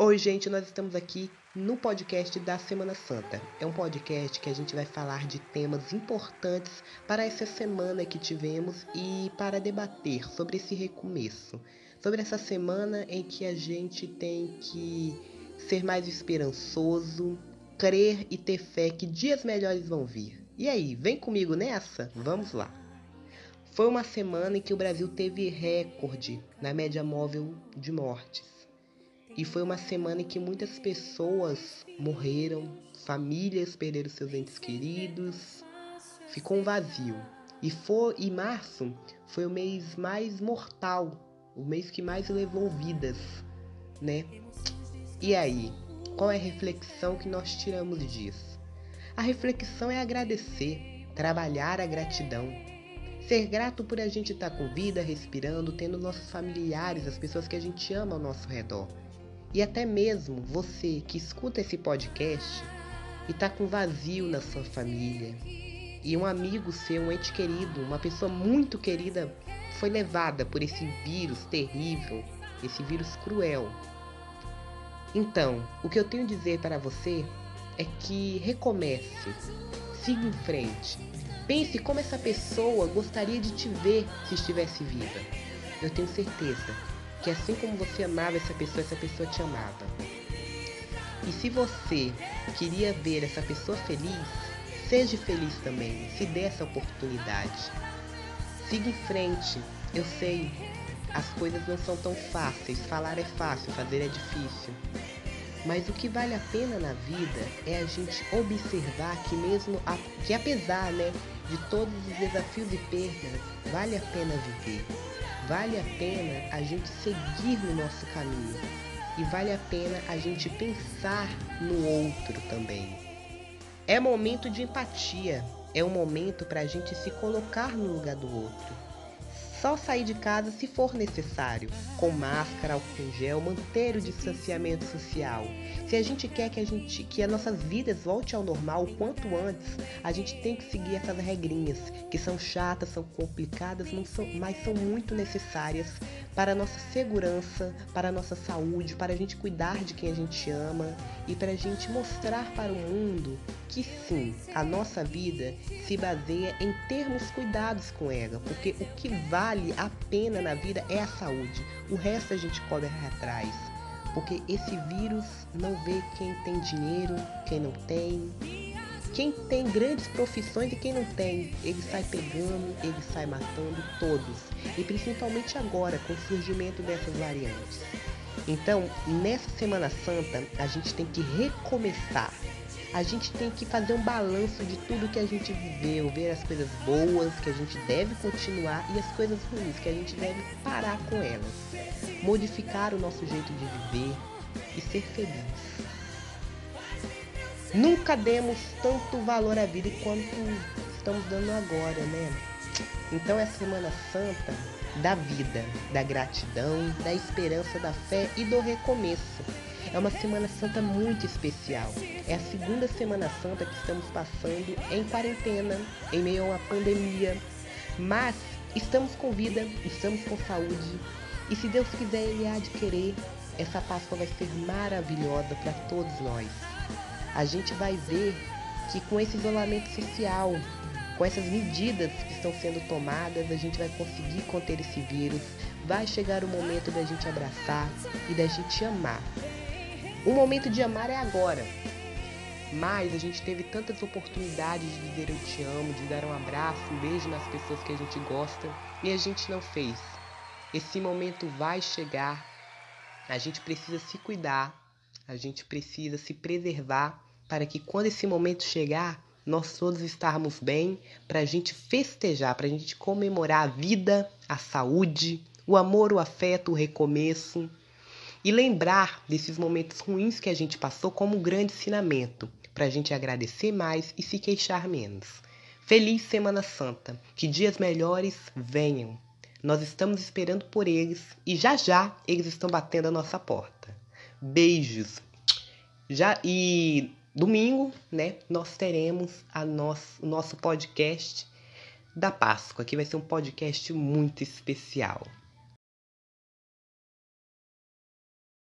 Oi, gente, nós estamos aqui no podcast da Semana Santa. É um podcast que a gente vai falar de temas importantes para essa semana que tivemos e para debater sobre esse recomeço. Sobre essa semana em que a gente tem que ser mais esperançoso, crer e ter fé que dias melhores vão vir. E aí, vem comigo nessa? Vamos lá. Foi uma semana em que o Brasil teve recorde na média móvel de mortes. E foi uma semana em que muitas pessoas morreram, famílias perderam seus entes queridos, ficou um vazio. E foi e março foi o mês mais mortal, o mês que mais levou vidas, né? E aí, qual é a reflexão que nós tiramos disso? A reflexão é agradecer, trabalhar a gratidão, ser grato por a gente estar com vida, respirando, tendo nossos familiares, as pessoas que a gente ama ao nosso redor. E até mesmo você que escuta esse podcast e está com vazio na sua família, e um amigo seu, um ente querido, uma pessoa muito querida, foi levada por esse vírus terrível, esse vírus cruel. Então, o que eu tenho a dizer para você é que recomece, siga em frente. Pense como essa pessoa gostaria de te ver se estivesse viva. Eu tenho certeza que assim como você amava essa pessoa, essa pessoa te amava. E se você queria ver essa pessoa feliz, seja feliz também, se dê essa oportunidade. Siga em frente. Eu sei, as coisas não são tão fáceis. Falar é fácil, fazer é difícil. Mas o que vale a pena na vida é a gente observar que mesmo a, que apesar, né, de todos os desafios e perdas, vale a pena viver. Vale a pena a gente seguir no nosso caminho e vale a pena a gente pensar no outro também. É momento de empatia, é um momento para a gente se colocar no lugar do outro. Só sair de casa se for necessário, com máscara, álcool gel, manter o distanciamento social. Se a gente quer que, a gente, que as nossas vidas volte ao normal o quanto antes, a gente tem que seguir essas regrinhas, que são chatas, são complicadas, são, mas são muito necessárias para a nossa segurança, para a nossa saúde, para a gente cuidar de quem a gente ama e para a gente mostrar para o mundo que sim, a nossa vida se baseia em termos cuidados com ela, porque o que vale a pena na vida é a saúde, o resto a gente corre atrás. Porque esse vírus não vê quem tem dinheiro, quem não tem, quem tem grandes profissões e quem não tem. Ele sai pegando, ele sai matando todos. E principalmente agora, com o surgimento dessas variantes. Então, nessa Semana Santa, a gente tem que recomeçar a gente tem que fazer um balanço de tudo que a gente viveu, ver as coisas boas que a gente deve continuar e as coisas ruins que a gente deve parar com elas. Modificar o nosso jeito de viver e ser feliz. Nunca demos tanto valor à vida quanto estamos dando agora, né? Então é Semana Santa da vida, da gratidão, da esperança, da fé e do recomeço. É uma Semana Santa muito especial. É a segunda Semana Santa que estamos passando em quarentena, em meio a uma pandemia. Mas estamos com vida, estamos com saúde. E se Deus quiser, Ele há de querer, essa Páscoa vai ser maravilhosa para todos nós. A gente vai ver que com esse isolamento social, com essas medidas que estão sendo tomadas, a gente vai conseguir conter esse vírus. Vai chegar o momento da gente abraçar e da gente amar. O momento de amar é agora. Mas a gente teve tantas oportunidades de dizer eu te amo, de dar um abraço, um beijo nas pessoas que a gente gosta e a gente não fez. Esse momento vai chegar. A gente precisa se cuidar, a gente precisa se preservar para que quando esse momento chegar, nós todos estarmos bem, para a gente festejar, para a gente comemorar a vida, a saúde, o amor, o afeto, o recomeço e lembrar desses momentos ruins que a gente passou como um grande ensinamento, para a gente agradecer mais e se queixar menos. Feliz Semana Santa, que dias melhores venham. Nós estamos esperando por eles e já já eles estão batendo a nossa porta. Beijos. Já e domingo, né, nós teremos a nosso, o nosso podcast da Páscoa, que vai ser um podcast muito especial.